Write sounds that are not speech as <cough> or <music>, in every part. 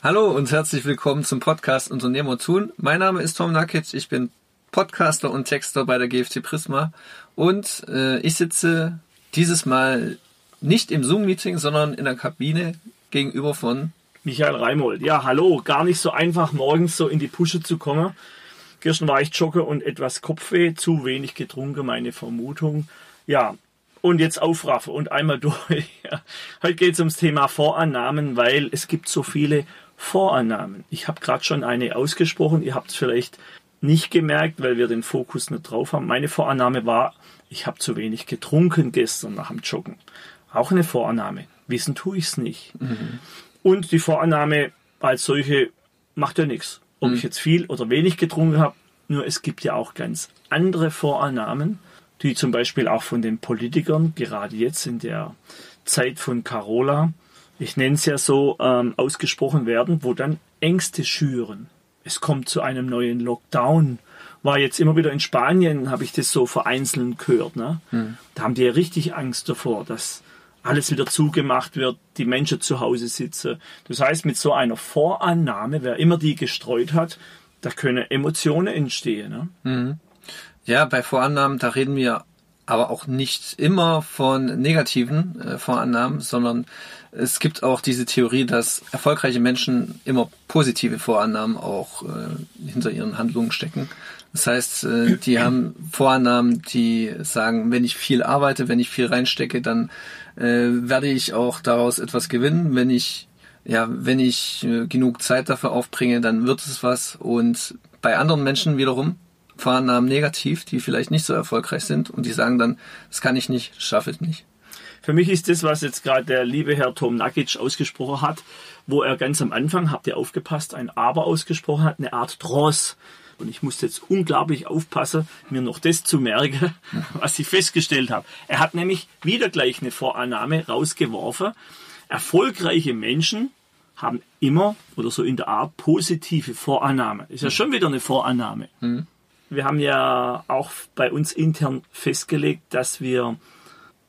Hallo und herzlich willkommen zum Podcast Unternehmer tun. Mein Name ist Tom Nakic, ich bin Podcaster und Texter bei der GFT Prisma und äh, ich sitze dieses Mal nicht im Zoom-Meeting, sondern in der Kabine gegenüber von Michael Reimold. Ja, hallo, gar nicht so einfach morgens so in die Pusche zu kommen. Gestern war ich jogge und etwas Kopfweh, zu wenig getrunken, meine Vermutung. Ja, und jetzt aufraffen und einmal <laughs> durch. Heute geht es ums Thema Vorannahmen, weil es gibt so viele Vorannahmen. Ich habe gerade schon eine ausgesprochen, ihr habt es vielleicht nicht gemerkt, weil wir den Fokus nicht drauf haben. Meine Vorannahme war, ich habe zu wenig getrunken gestern nach dem Joggen. Auch eine Vorannahme. Wissen tue ich es nicht. Mhm. Und die Vorannahme als solche macht ja nichts. Ob mhm. ich jetzt viel oder wenig getrunken habe, nur es gibt ja auch ganz andere Vorannahmen, die zum Beispiel auch von den Politikern, gerade jetzt in der Zeit von Carola, ich nenne es ja so, ähm, ausgesprochen werden, wo dann Ängste schüren. Es kommt zu einem neuen Lockdown. War jetzt immer wieder in Spanien, habe ich das so vereinzelt gehört. Ne? Hm. Da haben die ja richtig Angst davor, dass alles wieder zugemacht wird, die Menschen zu Hause sitzen. Das heißt, mit so einer Vorannahme, wer immer die gestreut hat, da können Emotionen entstehen. Ne? Mhm. Ja, bei Vorannahmen, da reden wir aber auch nicht immer von negativen äh, Vorannahmen, sondern es gibt auch diese Theorie, dass erfolgreiche Menschen immer positive Vorannahmen auch äh, hinter ihren Handlungen stecken. Das heißt, äh, die haben Vorannahmen, die sagen, wenn ich viel arbeite, wenn ich viel reinstecke, dann äh, werde ich auch daraus etwas gewinnen. Wenn ich ja, wenn ich äh, genug Zeit dafür aufbringe, dann wird es was. Und bei anderen Menschen wiederum Vorannahmen negativ, die vielleicht nicht so erfolgreich sind und die sagen dann, das kann ich nicht, schaffe ich nicht. Für mich ist das, was jetzt gerade der liebe Herr Tom Nakic ausgesprochen hat, wo er ganz am Anfang, habt ihr aufgepasst, ein Aber ausgesprochen hat, eine Art Dross. Und ich musste jetzt unglaublich aufpassen, mir noch das zu merken, <laughs> was ich festgestellt habe. Er hat nämlich wieder gleich eine Vorannahme rausgeworfen. Erfolgreiche Menschen haben immer oder so in der Art positive Vorannahme. Ist ja schon wieder eine Vorannahme. Mhm. Wir haben ja auch bei uns intern festgelegt, dass wir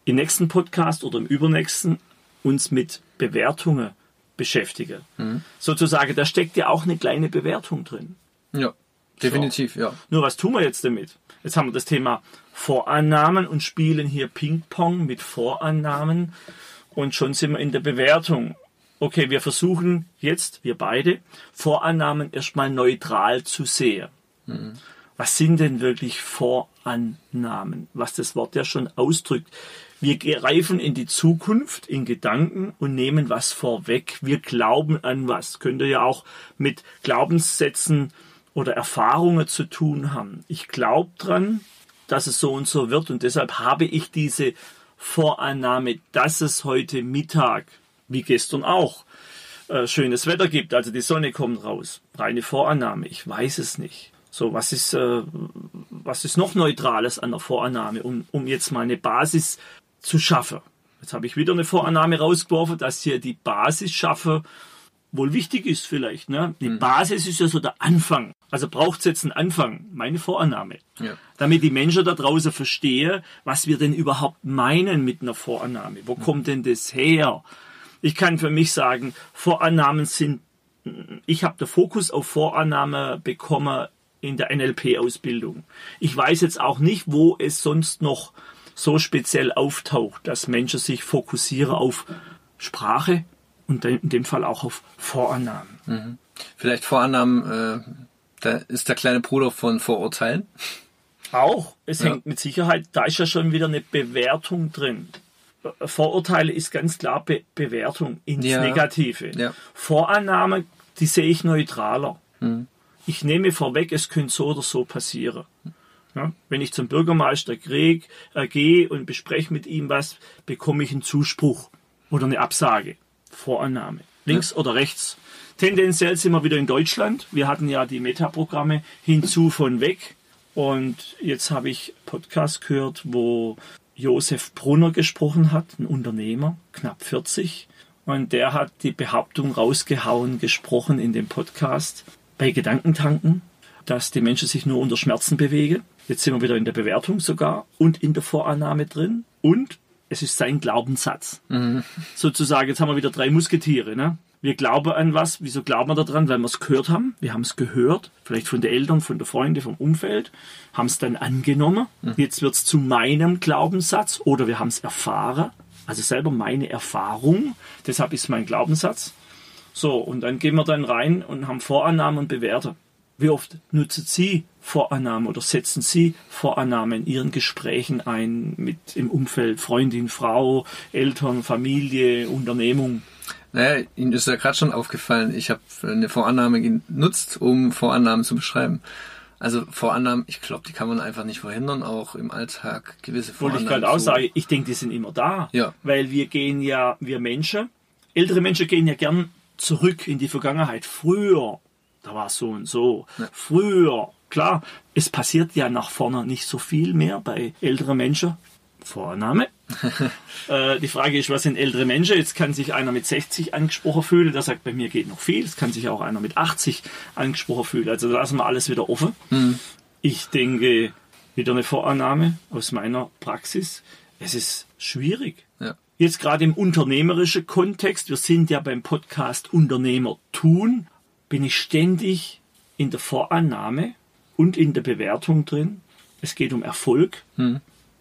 im nächsten Podcast oder im übernächsten uns mit Bewertungen beschäftigen. Mhm. Sozusagen, da steckt ja auch eine kleine Bewertung drin. Ja, definitiv, so. ja. Nur was tun wir jetzt damit? Jetzt haben wir das Thema Vorannahmen und spielen hier Ping-Pong mit Vorannahmen und schon sind wir in der Bewertung. Okay, wir versuchen jetzt, wir beide, Vorannahmen erstmal neutral zu sehen. Mhm was sind denn wirklich Vorannahmen? Was das Wort ja schon ausdrückt. Wir greifen in die Zukunft in Gedanken und nehmen was vorweg. Wir glauben an was. Könnte ja auch mit Glaubenssätzen oder Erfahrungen zu tun haben. Ich glaube dran, dass es so und so wird und deshalb habe ich diese Vorannahme, dass es heute Mittag, wie gestern auch, äh, schönes Wetter gibt, also die Sonne kommt raus. Reine Vorannahme, ich weiß es nicht. So, was ist, äh, was ist noch Neutrales an der Vorannahme, um, um jetzt mal eine Basis zu schaffen? Jetzt habe ich wieder eine Vorannahme rausgeworfen, dass hier die Basis schaffe wohl wichtig ist vielleicht. Ne? Die mhm. Basis ist ja so der Anfang. Also braucht es jetzt einen Anfang, meine Vorannahme. Ja. Damit die Menschen da draußen verstehen, was wir denn überhaupt meinen mit einer Vorannahme. Wo mhm. kommt denn das her? Ich kann für mich sagen, Vorannahmen sind, ich habe den Fokus auf Vorannahme bekommen in der NLP-Ausbildung. Ich weiß jetzt auch nicht, wo es sonst noch so speziell auftaucht, dass Menschen sich fokussieren auf Sprache und in dem Fall auch auf Vorannahmen. Mhm. Vielleicht Vorannahmen, äh, da ist der kleine Bruder von Vorurteilen. Auch. Es ja. hängt mit Sicherheit, da ist ja schon wieder eine Bewertung drin. Vorurteile ist ganz klar Be Bewertung ins ja. Negative. Ja. Vorannahme, die sehe ich neutraler. Mhm ich nehme vorweg, es könnte so oder so passieren. Ja, wenn ich zum Bürgermeister krieg, äh, gehe und bespreche mit ihm was, bekomme ich einen Zuspruch oder eine Absage. Vorannahme. Links ja. oder rechts. Tendenziell sind wir wieder in Deutschland. Wir hatten ja die Metaprogramme hinzu von weg. Und jetzt habe ich Podcast gehört, wo Josef Brunner gesprochen hat, ein Unternehmer, knapp 40. Und der hat die Behauptung rausgehauen, gesprochen in dem Podcast, bei Gedankentanken, dass die Menschen sich nur unter Schmerzen bewegen. Jetzt sind wir wieder in der Bewertung sogar und in der Vorannahme drin. Und es ist sein Glaubenssatz. Mhm. Sozusagen, jetzt haben wir wieder drei Musketiere. Ne? Wir glauben an was. Wieso glauben wir daran? Weil wir es gehört haben. Wir haben es gehört, vielleicht von den Eltern, von den Freunden, vom Umfeld, haben es dann angenommen. Jetzt wird es zu meinem Glaubenssatz oder wir haben es erfahren. Also selber meine Erfahrung. Deshalb ist mein Glaubenssatz. So, und dann gehen wir dann rein und haben Vorannahmen und bewerten. Wie oft nutzen Sie Vorannahmen oder setzen Sie Vorannahmen in Ihren Gesprächen ein mit im Umfeld, Freundin, Frau, Eltern, Familie, Unternehmung? Naja, Ihnen ist ja gerade schon aufgefallen, ich habe eine Vorannahme genutzt, um Vorannahmen zu beschreiben. Also Vorannahmen, ich glaube, die kann man einfach nicht verhindern, auch im Alltag gewisse Wollte Vorannahmen. ich gerade auch sagen, ich denke, die sind immer da. Ja. Weil wir gehen ja, wir Menschen, ältere Menschen gehen ja gern zurück in die Vergangenheit. Früher, da war es so und so. Früher, klar, es passiert ja nach vorne nicht so viel mehr bei älteren Menschen. Vorname. <laughs> äh, die Frage ist, was sind ältere Menschen? Jetzt kann sich einer mit 60 angesprochen fühlen, der sagt, bei mir geht noch viel. Es kann sich auch einer mit 80 angesprochen fühlen. Also lassen wir alles wieder offen. Ich denke, wieder eine Vorannahme aus meiner Praxis. Es ist schwierig. Ja. Jetzt gerade im unternehmerischen Kontext, wir sind ja beim Podcast Unternehmer tun, bin ich ständig in der Vorannahme und in der Bewertung drin. Es geht um Erfolg.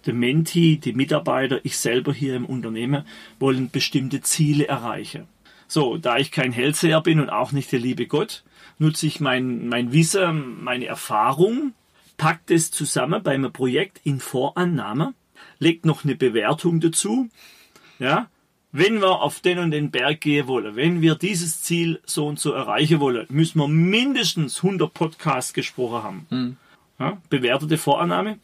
Der Menti, die Mitarbeiter, ich selber hier im Unternehmen wollen bestimmte Ziele erreichen. So, da ich kein Hellseher bin und auch nicht der liebe Gott, nutze ich mein, mein Wissen, meine Erfahrung, packt es zusammen bei einem Projekt in Vorannahme, legt noch eine Bewertung dazu. Ja, wenn wir auf den und den Berg gehen wollen, wenn wir dieses Ziel so und so erreichen wollen, müssen wir mindestens 100 Podcasts gesprochen haben. Ja, bewertete Vorannahme.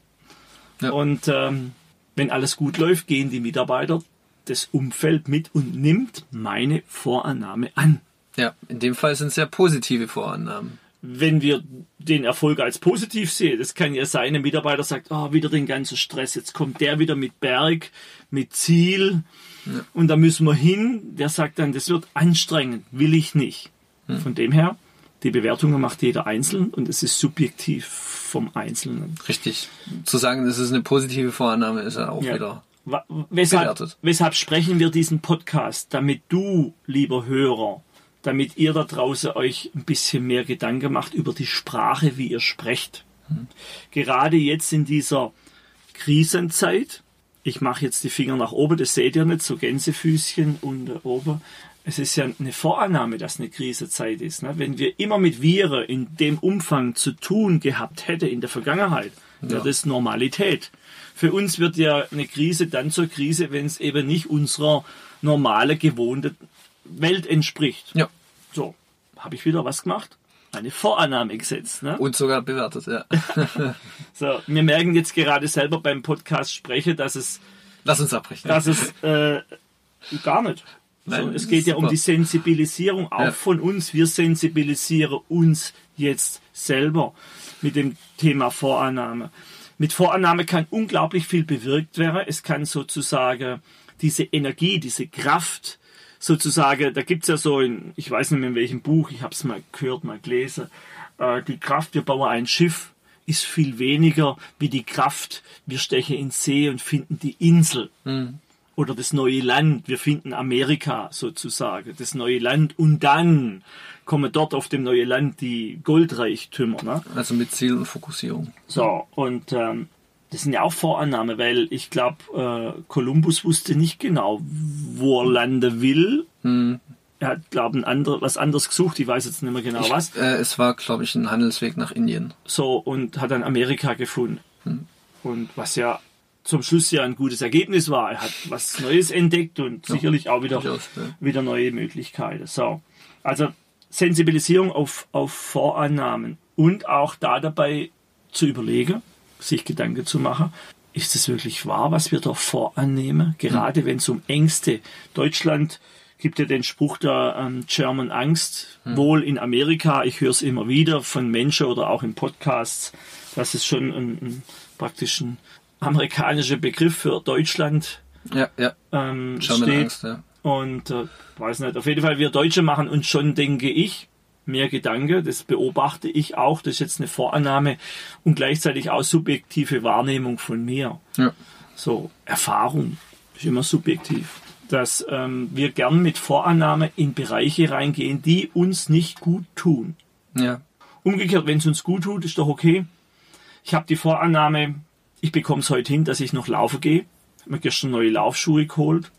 Ja. Und ähm, wenn alles gut läuft, gehen die Mitarbeiter das Umfeld mit und nimmt meine Vorannahme an. Ja, in dem Fall sind es ja positive Vorannahmen. Wenn wir den Erfolg als positiv sehen, das kann ja sein, ein Mitarbeiter sagt, ah, wieder den ganzen Stress, jetzt kommt der wieder mit Berg, mit Ziel und da müssen wir hin. Der sagt dann, das wird anstrengend, will ich nicht. Von dem her, die Bewertungen macht jeder einzeln und es ist subjektiv vom Einzelnen. Richtig. Zu sagen, das ist eine positive Vorannahme, ist ja auch Ja. wieder. Weshalb, Bewertet. weshalb sprechen wir diesen Podcast? Damit du, lieber Hörer, damit ihr da draußen euch ein bisschen mehr Gedanken macht über die Sprache, wie ihr sprecht. Gerade jetzt in dieser Krisenzeit, ich mache jetzt die Finger nach oben, das seht ihr nicht, so Gänsefüßchen und oben. Es ist ja eine Vorannahme, dass eine Krisenzeit ist. Ne? Wenn wir immer mit Viren in dem Umfang zu tun gehabt hätte in der Vergangenheit, wäre Ja. das Normalität. Für uns wird ja eine Krise dann zur Krise, wenn es eben nicht unserer normale, gewohnte Welt entspricht. Ja. So, habe ich wieder was gemacht? Eine Vorannahme gesetzt. Ne? Und sogar bewertet, ja. <laughs> So, wir merken jetzt gerade selber beim Podcast spreche, dass es, Lass uns abbrechen. dass es äh, gar nicht. Nein, so, es geht ja um die Sensibilisierung auch Ja. von uns. Wir sensibilisieren uns jetzt selber mit dem Thema Vorannahme. Mit Vorannahme kann unglaublich viel bewirkt werden. Es kann sozusagen diese Energie, diese Kraft, sozusagen, da gibt's ja so, in, ich weiß nicht mehr in welchem Buch, ich habe es mal gehört, mal gelesen, äh, die Kraft, wir bauen ein Schiff, ist viel weniger wie die Kraft, wir stechen ins See und finden die Insel oder das neue Land. Wir finden Amerika sozusagen, das neue Land und dann kommen dort auf dem neuen Land die Goldreichtümer. Ne? Also mit Ziel und Fokussierung. So, und ähm, das sind ja auch Vorannahmen, weil ich glaube, äh, Kolumbus wusste nicht genau, wo er landen will. Er hat, glaube ich, andere, was anderes gesucht, ich weiß jetzt nicht mehr genau was. Äh, es war, glaube ich, ein Handelsweg nach Indien. So, und hat dann Amerika gefunden. Und was ja zum Schluss ja ein gutes Ergebnis war. Er hat was Neues entdeckt und sicherlich auch wieder, durchaus, ja. wieder neue Möglichkeiten. So. Also Sensibilisierung auf, auf Vorannahmen und auch da dabei zu überlegen, sich Gedanken zu machen, ist es wirklich wahr, was wir da vorannehmen? Gerade wenn es um Ängste. Deutschland gibt ja den Spruch der ähm, German Angst, wohl in Amerika, ich höre es immer wieder von Menschen oder auch in Podcasts, dass es schon ein, ein praktisch ein amerikanischer Begriff für Deutschland Ja, ja. ähm, mit steht. Angst, ja. Und äh, weiß nicht, auf jeden Fall, wir Deutsche machen uns schon, denke ich, mehr Gedanken. Das beobachte ich auch. Das ist jetzt eine Vorannahme und gleichzeitig auch subjektive Wahrnehmung von mir. Ja. So, Erfahrung ist immer subjektiv. dass ähm, wir gern mit Vorannahme in Bereiche reingehen, die uns nicht gut tun. Ja. Umgekehrt, wenn es uns gut tut, ist doch okay. Ich habe die Vorannahme, ich bekomme es heute hin, dass ich noch laufen gehe. Ich habe mir gestern neue Laufschuhe geholt.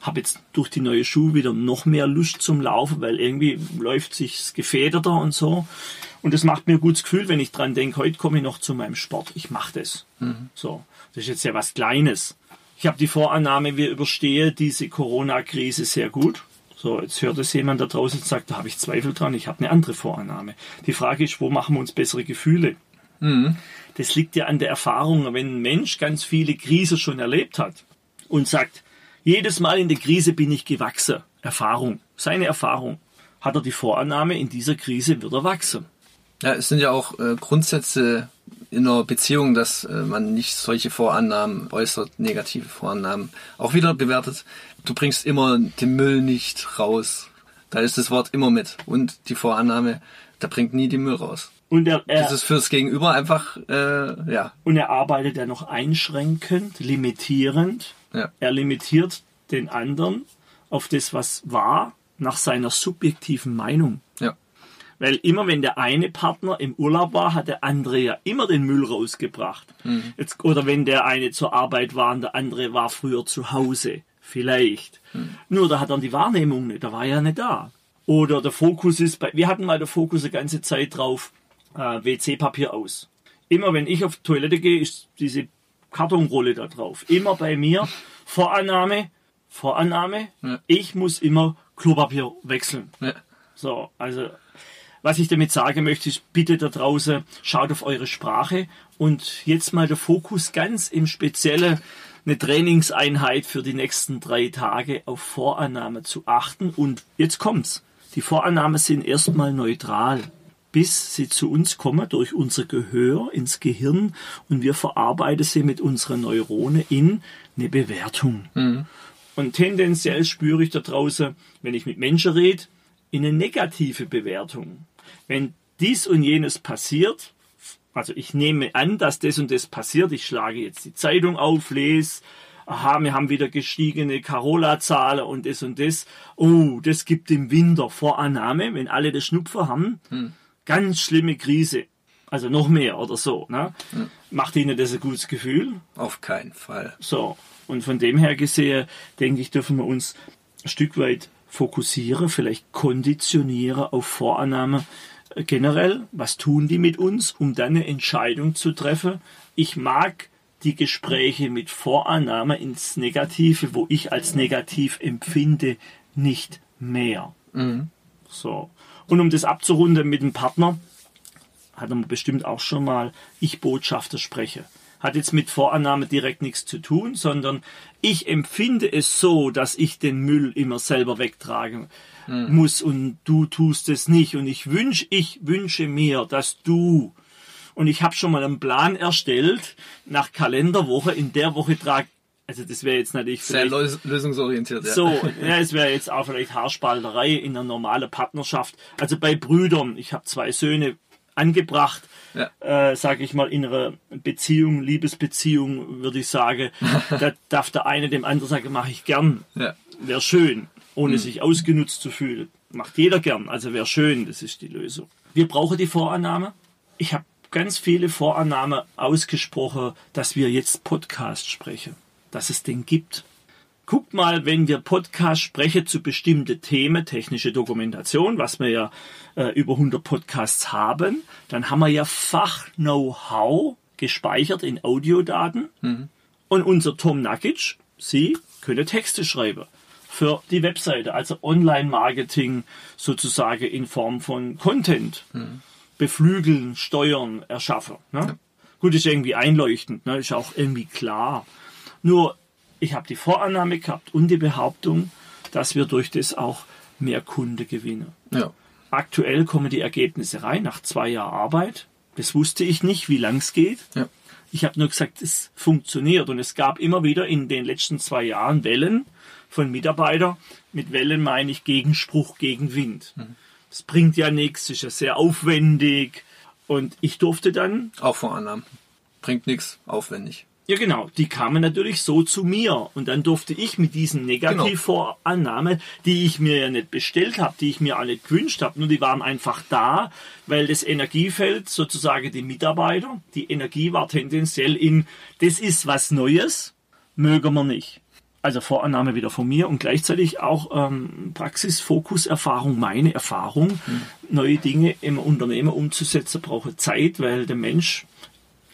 Habe jetzt durch die neue Schuhe wieder noch mehr Lust zum Laufen, weil irgendwie läuft sich's gefederter und so. Und das macht mir ein gutes Gefühl, wenn ich dran denke, heute komme ich noch zu meinem Sport. Ich mache das. So, das ist jetzt ja was Kleines. Ich habe die Vorannahme, wir überstehen diese Corona-Krise sehr gut. So, jetzt hört es jemand da draußen und sagt, da habe ich Zweifel dran, ich habe eine andere Vorannahme. Die Frage ist, wo machen wir uns bessere Gefühle? Das liegt ja an der Erfahrung, wenn ein Mensch ganz viele Krisen schon erlebt hat und sagt, jedes Mal in der Krise bin ich gewachsen. Erfahrung, seine Erfahrung. Hat er die Vorannahme, in dieser Krise wird er wachsen. Ja, es sind ja auch äh, Grundsätze in einer Beziehung, dass äh, man nicht solche Vorannahmen äußert, negative Vorannahmen auch wieder bewertet. Du bringst immer den Müll nicht raus. Da ist das Wort immer mit. Und die Vorannahme, da bringt nie den Müll raus. Und er, er, Das ist fürs Gegenüber einfach, äh, ja, und er arbeitet ja noch einschränkend, limitierend. ja, Er limitiert den anderen auf das, was war, nach seiner subjektiven Meinung. ja, Weil immer wenn der eine Partner im Urlaub war, hat der andere ja immer den Müll rausgebracht. Jetzt, oder wenn der eine zur Arbeit war und der andere war früher zu Hause. Vielleicht. Nur da hat er die Wahrnehmung nicht, da war er ja nicht da. Oder der Fokus ist bei, wir hatten mal der Fokus die ganze Zeit drauf, äh, WC-Papier aus. Immer wenn ich auf die Toilette gehe, ist diese Kartonrolle da drauf. Immer bei mir. Vorannahme, Vorannahme, Ja. ich muss immer Klopapier wechseln. ja. So, also was ich damit sagen möchte, ist bitte da draußen, schaut auf eure Sprache und jetzt mal der Fokus ganz im Speziellen eine Trainingseinheit für die nächsten drei Tage auf Vorannahme zu achten. Und jetzt kommt's. Die Vorannahmen sind erstmal neutral, bis sie zu uns kommen durch unser Gehör ins Gehirn und wir verarbeiten sie mit unseren Neuronen in eine Bewertung. Und tendenziell spüre ich da draußen, wenn ich mit Menschen rede, in eine negative Bewertung. Wenn dies und jenes passiert, also ich nehme an, dass das und das passiert, ich schlage jetzt die Zeitung auf, lese, aha, wir haben wieder gestiegene Carola-Zahlen und das und das. Oh, das gibt im Winter Vorannahme, wenn alle das Schnupfer haben, ganz schlimme Krise. Also noch mehr oder so. Ne? Macht Ihnen das ein gutes Gefühl? auf keinen Fall. So, und von dem her gesehen, denke ich, dürfen wir uns ein Stück weit fokussieren, vielleicht konditionieren auf Vorannahme äh, generell. Was tun die mit uns, um dann eine Entscheidung zu treffen? Ich mag die Gespräche mit Vorannahme ins Negative, wo ich als negativ empfinde, nicht mehr. So. Und um das abzurunden mit dem Partner, hat er bestimmt auch schon mal ich Botschafter spreche. Hat jetzt mit Vorannahme direkt nichts zu tun, sondern ich empfinde es so, dass ich den Müll immer selber wegtragen muss und du tust es nicht. Und ich wünsche, ich wünsche mir, dass du und ich habe schon mal einen Plan erstellt nach Kalenderwoche. In der Woche trag, also das wäre jetzt natürlich Sehr lösungsorientiert, ja. so, <laughs> ja, es wäre jetzt auch vielleicht Haarspalterei in einer normalen Partnerschaft. Also bei Brüdern, ich habe zwei Söhne angebracht, Ja. äh, sage ich mal, in einer Beziehung, Liebesbeziehung, würde ich sagen, <laughs> da darf der eine dem anderen sagen, mache ich gern, ja. wäre schön, ohne sich ausgenutzt zu fühlen. Macht jeder gern, also wäre schön, das ist die Lösung. Wir brauchen die Vorannahme. Ich habe ganz viele Vorannahmen ausgesprochen, dass wir jetzt Podcast sprechen, dass es den gibt. Guckt mal, wenn wir Podcast sprechen zu bestimmten Themen, technische Dokumentation, was wir ja äh, über 100 Podcasts haben, dann haben wir ja Fach-Know-how gespeichert in Audiodaten. Und unser Tom Nakic, Sie können Texte schreiben für die Webseite, also Online-Marketing sozusagen in Form von Content. Beflügeln, steuern, erschaffen. Ne? Gut, ist irgendwie einleuchtend, ne? ist auch irgendwie klar. Nur, ich habe die Vorannahme gehabt und die Behauptung, dass wir durch das auch mehr Kunde gewinnen. ja. Aktuell kommen die Ergebnisse rein nach zwei Jahren Arbeit. Das wusste ich nicht, wie lang es geht. Ja. Ich habe nur gesagt, es funktioniert. Und es gab immer wieder in den letzten zwei Jahren Wellen von Mitarbeitern. Mit Wellen meine ich Gegenspruch gegen Wind. Das bringt ja nichts, ist ja sehr aufwendig. Und ich durfte dann, Auch Vorannahmen. Bringt nichts, aufwendig. Ja, genau. Die kamen natürlich so zu mir. Und dann durfte ich mit diesen Negativvorannahmen, die ich mir ja nicht bestellt habe, die ich mir alle gewünscht habe, nur die waren einfach da, weil das Energiefeld, sozusagen die Mitarbeiter, die Energie war tendenziell in, das ist was Neues, mögen wir nicht. Also Vorannahme wieder von mir und gleichzeitig auch ähm, Praxisfokuserfahrung, meine Erfahrung. Mhm. Neue Dinge im Unternehmen umzusetzen braucht Zeit, weil der Mensch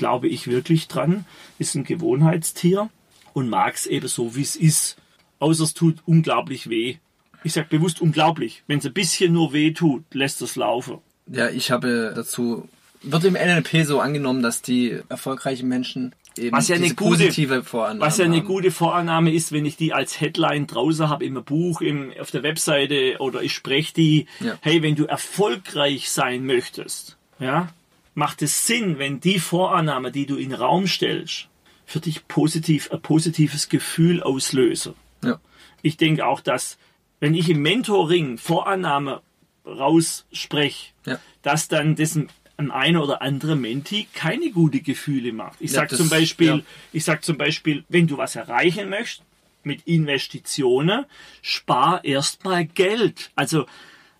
glaube ich wirklich dran, ist ein Gewohnheitstier und mag es eben so, wie es ist. Außer es tut unglaublich weh. Ich sage bewusst unglaublich. Wenn es ein bisschen nur weh tut, lässt es laufen. Ja, ich habe dazu, wird im NLP so angenommen, dass die erfolgreichen Menschen eben was ja eine gute, positive Vorannahme Was ja eine haben. gute Vorannahme ist, wenn ich die als Headline draußen habe im Buch, im, auf der Webseite oder ich spreche die, ja. hey, wenn du erfolgreich sein möchtest, ja, macht es Sinn, wenn die Vorannahme, die du in den Raum stellst, für dich positiv, ein positives Gefühl auslöse. Ja. Ich denke auch, dass wenn ich im Mentoring Vorannahme rausspreche, ja. dass dann dessen ein einer oder andere Menti keine gute Gefühle macht. Ich ja, sag zum Beispiel, ja. ich sag zum Beispiel, wenn du was erreichen möchtest mit Investitionen, spar erstmal Geld. Also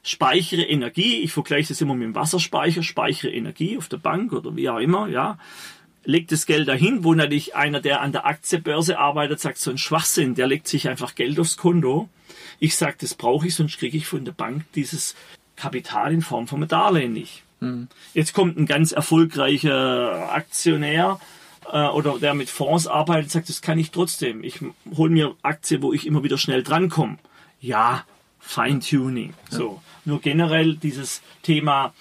speichere Energie, ich vergleiche das immer mit dem Wasserspeicher, speichere Energie auf der Bank oder wie auch immer, ja, legt das Geld dahin, wo natürlich einer, der an der Aktienbörse arbeitet, sagt, so ein Schwachsinn, der legt sich einfach Geld aufs Konto. Ich sage, das brauche ich, sonst kriege ich von der Bank dieses Kapital in Form von einem Darlehen nicht. Mhm. Jetzt kommt ein ganz erfolgreicher Aktionär, äh, oder der mit Fonds arbeitet, sagt, das kann ich trotzdem. Ich hole mir Aktien, wo ich immer wieder schnell drankomme. Ja, Feintuning. So. Nur generell dieses Thema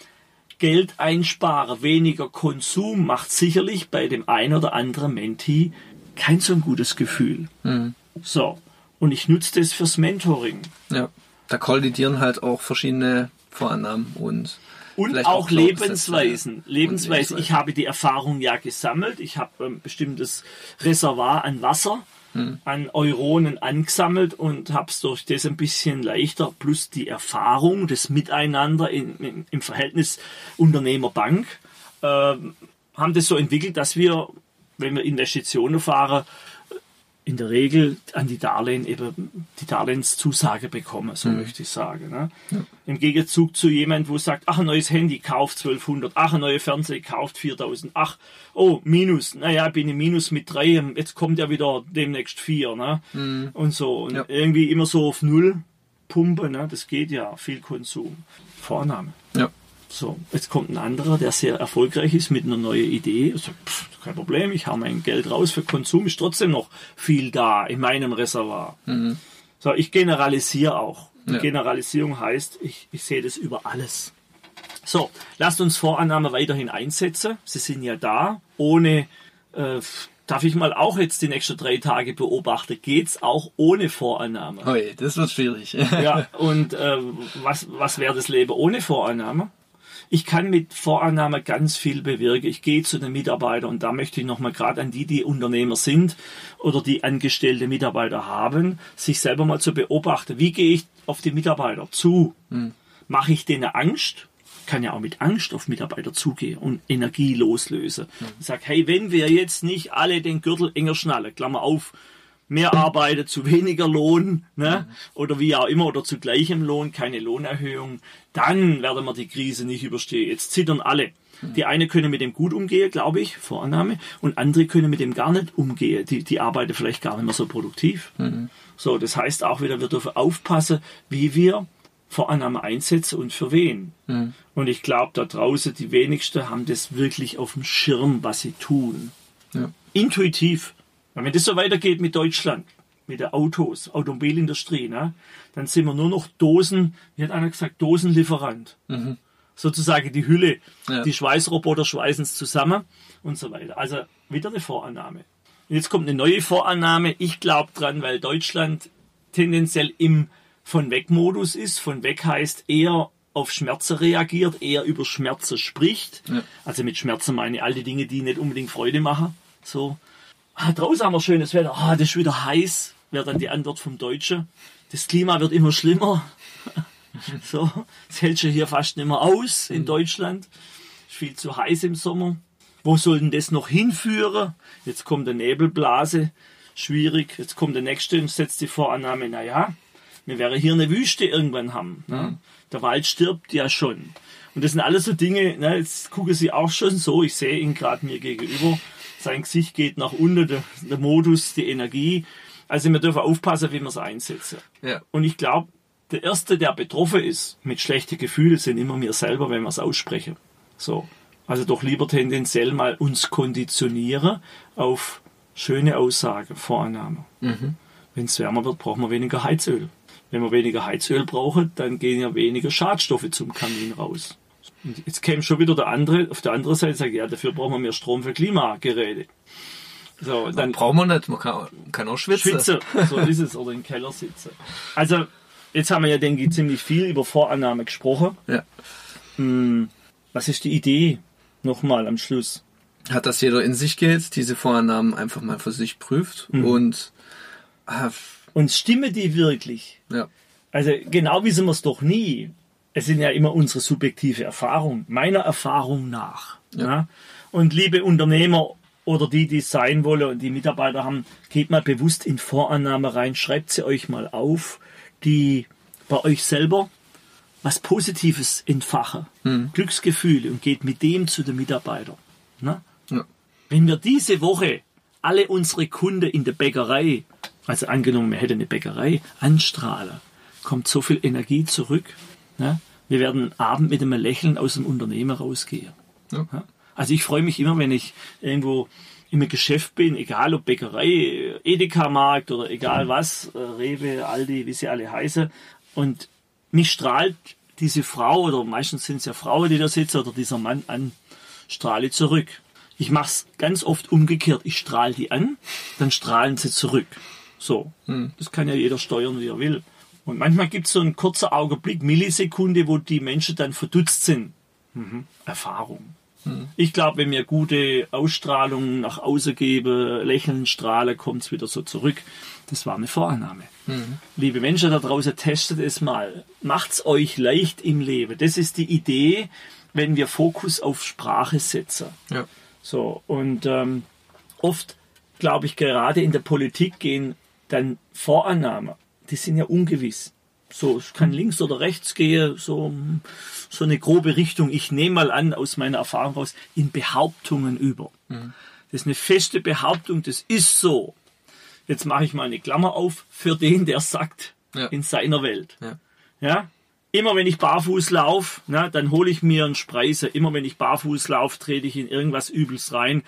Geld einsparen, weniger Konsum macht sicherlich bei dem einen oder anderen Menti kein so ein gutes Gefühl. Mhm. So. Und ich nutze das fürs Mentoring. Ja. Da kollidieren halt auch verschiedene Vorannahmen und und auch, auch Lebensweisen. Lebensweisen. Ich habe die Erfahrung ja gesammelt. Ich habe ein bestimmtes Reservoir an Wasser hm. an Euronen angesammelt und habe es durch das ein bisschen leichter, plus die Erfahrung, das Miteinander in, in, im Verhältnis Unternehmer-Bank, äh, haben das so entwickelt, dass wir, wenn wir Investitionen fahren, in der Regel an die Darlehen eben die Darlehenszusage bekommen, so mhm. möchte ich sagen. Ne? Ja. Im Gegenzug zu jemand, wo sagt, ach, ein neues Handy kauft 1200, ach, ein neues Fernseher kauft 4000, ach, oh, Minus, naja, bin ich Minus mit drei, jetzt kommt ja wieder demnächst vier, ne? Mhm. Und so. Und ja. irgendwie immer so auf Null pumpen, ne? Das geht ja, viel Konsum. Vorname. Ja. So, jetzt kommt ein anderer, der sehr erfolgreich ist mit einer neuen Idee. Also, pff, kein Problem, ich hau mein Geld raus für Konsum, ist trotzdem noch viel da in meinem Reservoir. Mhm. So, ich generalisiere auch. Ja. Generalisierung heißt, ich, ich sehe das über alles. So, lasst uns Vorannahme weiterhin einsetzen. Sie sind ja da. Ohne, äh, darf ich mal auch jetzt die nächsten drei Tage beobachten, geht's auch ohne Vorannahme. Je, das wird schwierig. ja, <laughs> und äh, was, was wäre das Leben ohne Vorannahme? Ich kann mit Vorannahme ganz viel bewirken. Ich gehe zu den Mitarbeitern und da möchte ich nochmal gerade an die, die Unternehmer sind oder die angestellte Mitarbeiter haben, sich selber mal zu beobachten. Wie gehe ich auf die Mitarbeiter zu? Hm. Mache ich denen Angst? kann ja auch mit Angst auf Mitarbeiter zugehen und Energie loslösen. Mhm. Sag, hey, wenn wir jetzt nicht alle den Gürtel enger schnallen, Klammer auf, mehr arbeiten zu weniger Lohn ne? Oder wie auch immer oder zu gleichem Lohn, keine Lohnerhöhung, dann werden wir die Krise nicht überstehen. Jetzt zittern alle. Die eine können mit dem gut umgehen, glaube ich, Vorannahme, und andere können mit dem gar nicht umgehen. Die, die arbeiten vielleicht gar nicht mehr so produktiv. Mhm. So, das heißt auch wieder, wir dürfen aufpassen, wie wir Vorannahme einsetzen und für wen. Mhm. Und ich glaube, da draußen die wenigsten haben das wirklich auf dem Schirm, was sie tun. Ja. Intuitiv. Und wenn das so weitergeht mit Deutschland, mit der Autos, Automobilindustrie, ne, dann sind wir nur noch Dosen, wie hat einer gesagt, Dosenlieferant. Mhm. Sozusagen die Hülle. Ja. Die Schweißroboter schweißen es zusammen und so weiter. Also wieder eine Vorannahme. Und jetzt kommt eine neue Vorannahme. Ich glaube dran, weil Deutschland tendenziell im von weg Modus ist. Von weg heißt eher auf Schmerzen reagiert, eher über Schmerzen spricht. Ja. Also mit Schmerzen meine ich all die Dinge, die nicht unbedingt Freude machen. So ah, draußen haben wir schönes Wetter, ah, das ist wieder heiß, wäre dann die Antwort vom Deutschen. Das Klima wird immer schlimmer. <laughs> so, das hält schon hier fast nicht mehr aus in Deutschland. Ist viel zu heiß im Sommer. Wo soll denn das noch hinführen? Jetzt kommt eine Nebelblase, schwierig. Jetzt kommt der nächste und setzt die Vorannahme, naja, wir werden hier eine Wüste irgendwann haben. Ne? Der Wald stirbt ja schon. Und das sind alles so Dinge, ne, jetzt gucke sie auch schon so, ich sehe ihn gerade mir gegenüber, sein Gesicht geht nach unten, der, der Modus, die Energie. Also wir dürfen aufpassen, wie wir es einsetzen. Ja. Und ich glaube, der Erste, der betroffen ist mit schlechten Gefühlen, sind immer wir selber, wenn wir es aussprechen. So. Also doch lieber tendenziell mal uns konditionieren auf schöne Aussagen, Vorannahme. Wenn es wärmer wird, brauchen wir weniger Heizöl. Wenn wir weniger Heizöl brauchen, dann gehen ja weniger Schadstoffe zum Kamin raus. Und jetzt käme schon wieder der andere, auf der anderen Seite sagt, ja, dafür brauchen wir mehr Strom für Klimageräte. So, dann braucht man nicht, man kann, kann auch schwitzen. Schwitze, so ist es, oder im Keller sitzen. Also, jetzt haben wir ja, denke ich, ziemlich viel über Vorannahme gesprochen. Ja. Was ist die Idee? Nochmal am Schluss. Hat das jeder in sich geht, diese Vorannahmen einfach mal für sich prüft und ah, Und stimme die wirklich? ja, Also, genau wissen wir es doch nie. Es sind ja immer unsere subjektive Erfahrung, meiner Erfahrung nach. Ja. Und liebe Unternehmer oder die, die es sein wollen und die Mitarbeiter haben, geht mal bewusst in Vorannahme rein, schreibt sie euch mal auf, die bei euch selber was Positives entfachen, Glücksgefühle und geht mit dem zu den Mitarbeitern. Ne? ja. Wenn wir diese Woche alle unsere Kunden in der Bäckerei, also angenommen, wir hätten eine Bäckerei, anstrahlen, kommt so viel Energie zurück. Ne? Wir werden Abend mit einem Lächeln aus dem Unternehmen rausgehen. Ja. Ja? Also ich freue mich immer, wenn ich irgendwo im Geschäft bin, egal ob Bäckerei, Edeka-Markt oder egal was, äh, Rewe, Aldi, wie sie alle heißen. Und mich strahlt diese Frau, oder meistens sind es ja Frauen, die da sitzen, oder dieser Mann an, strahle zurück. Ich mache es ganz oft umgekehrt. Ich strahle die an, dann strahlen sie zurück. So. Das kann ja jeder steuern, wie er will. Und manchmal gibt es so einen kurzen Augenblick, Millisekunde, wo die Menschen dann verdutzt sind. Mhm. Erfahrung. Ich glaube, wenn wir gute Ausstrahlung nach außen geben, lächeln, strahlen, kommt es wieder so zurück. Das war eine Vorannahme. Liebe Menschen da draußen, testet es mal. Macht's euch leicht im Leben. Das ist die Idee, wenn wir Fokus auf Sprache setzen. ja. So, und ähm, oft, glaube ich, gerade in der Politik gehen dann Vorannahmen, die sind ja ungewiss. So, es kann links oder rechts gehen, so, so eine grobe Richtung. Ich nehme mal an, aus meiner Erfahrung raus, in Behauptungen über. Das ist eine feste Behauptung, das ist so. Jetzt mache ich mal eine Klammer auf für den, der sagt, Ja. in seiner Welt. Ja. Ja? Immer wenn ich barfuß laufe, na, dann hole ich mir einen Spreise. Immer wenn ich barfuß laufe, trete ich in irgendwas Übels rein.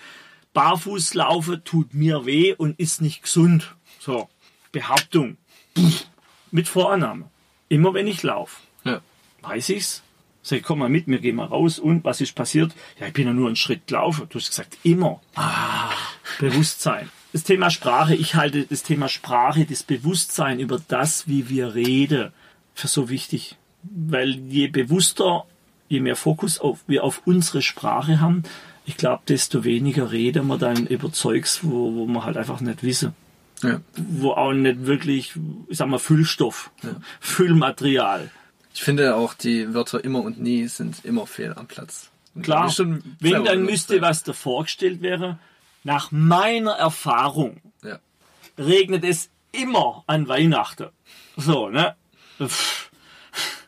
Barfuß laufen tut mir weh und ist nicht gesund. So, Behauptung. Mit Vorannahme. Immer wenn ich laufe. ja. Weiß ich's? Sag ich, komm mal mit, wir gehen mal raus. Und was ist passiert? Ja, ich bin ja nur einen Schritt gelaufen. Du hast gesagt, immer. Ah, Bewusstsein. Das Thema Sprache, ich halte das Thema Sprache, das Bewusstsein über das, wie wir reden, für so wichtig. Weil je bewusster, je mehr Fokus auf, wir auf unsere Sprache haben, ich glaube, desto weniger reden wir dann über Zeugs, wo, wo wir halt einfach nicht wissen ja. wo auch nicht wirklich, ich sag mal, Füllstoff, <laughs> Füllmaterial. Ich finde auch, die Wörter immer und nie sind immer fehl am Platz. Und Klar, wenn dann müsste ja. was davor gestellt wäre. Nach meiner Erfahrung Ja. regnet es immer an Weihnachten. So, ne? Pff,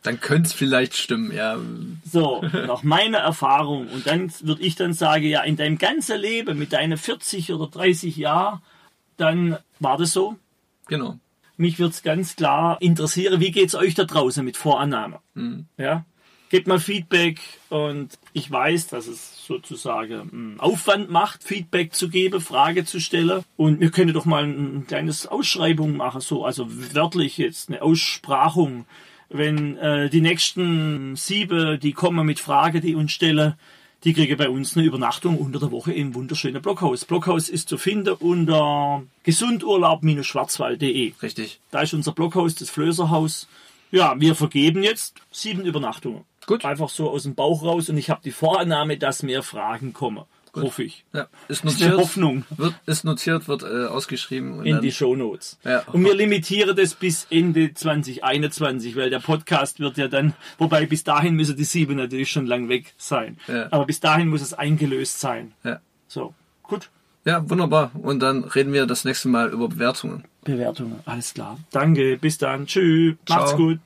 Dann könnte es vielleicht stimmen, ja. So, nach meiner Erfahrung. Und dann würde ich dann sagen, ja, in deinem ganzen Leben mit deinen 40 oder 30 Jahren, dann war das so. Genau. Mich würde es ganz klar interessieren, wie geht's euch da draußen mit Vorannahme? Ja? Gebt mal Feedback und ich weiß, dass es sozusagen mm, Aufwand macht, Feedback zu geben, Frage zu stellen. Und wir können doch mal ein, ein kleines Ausschreibung machen, so, also wörtlich jetzt eine Aussprachung. Wenn äh, die nächsten sieben, die kommen mit Frage, die uns stellen, die kriegen bei uns eine Übernachtung unter der Woche im wunderschönen Blockhaus. Blockhaus ist zu finden unter gesundurlaub-schwarzwald.de. Richtig. Da ist unser Blockhaus, das Flößerhaus. Ja, wir vergeben jetzt sieben Übernachtungen. Gut. Einfach so aus dem Bauch raus und ich habe die Vorannahme, dass mehr Fragen kommen. Hoffe ich. Ja, ist Das ist die notiert. Hoffnung Wird, ist notiert, wird äh, ausgeschrieben. Und in dann, die Shownotes. Ja. Und wir limitieren das bis Ende 2021, weil der Podcast wird ja dann, wobei bis dahin müssen die sieben natürlich schon lang weg sein. Ja. Aber bis dahin muss es eingelöst sein. ja. So, gut. ja, wunderbar. Und dann reden wir das nächste Mal über Bewertungen. Bewertungen, alles klar. Danke, bis dann. Tschüss. Macht's gut.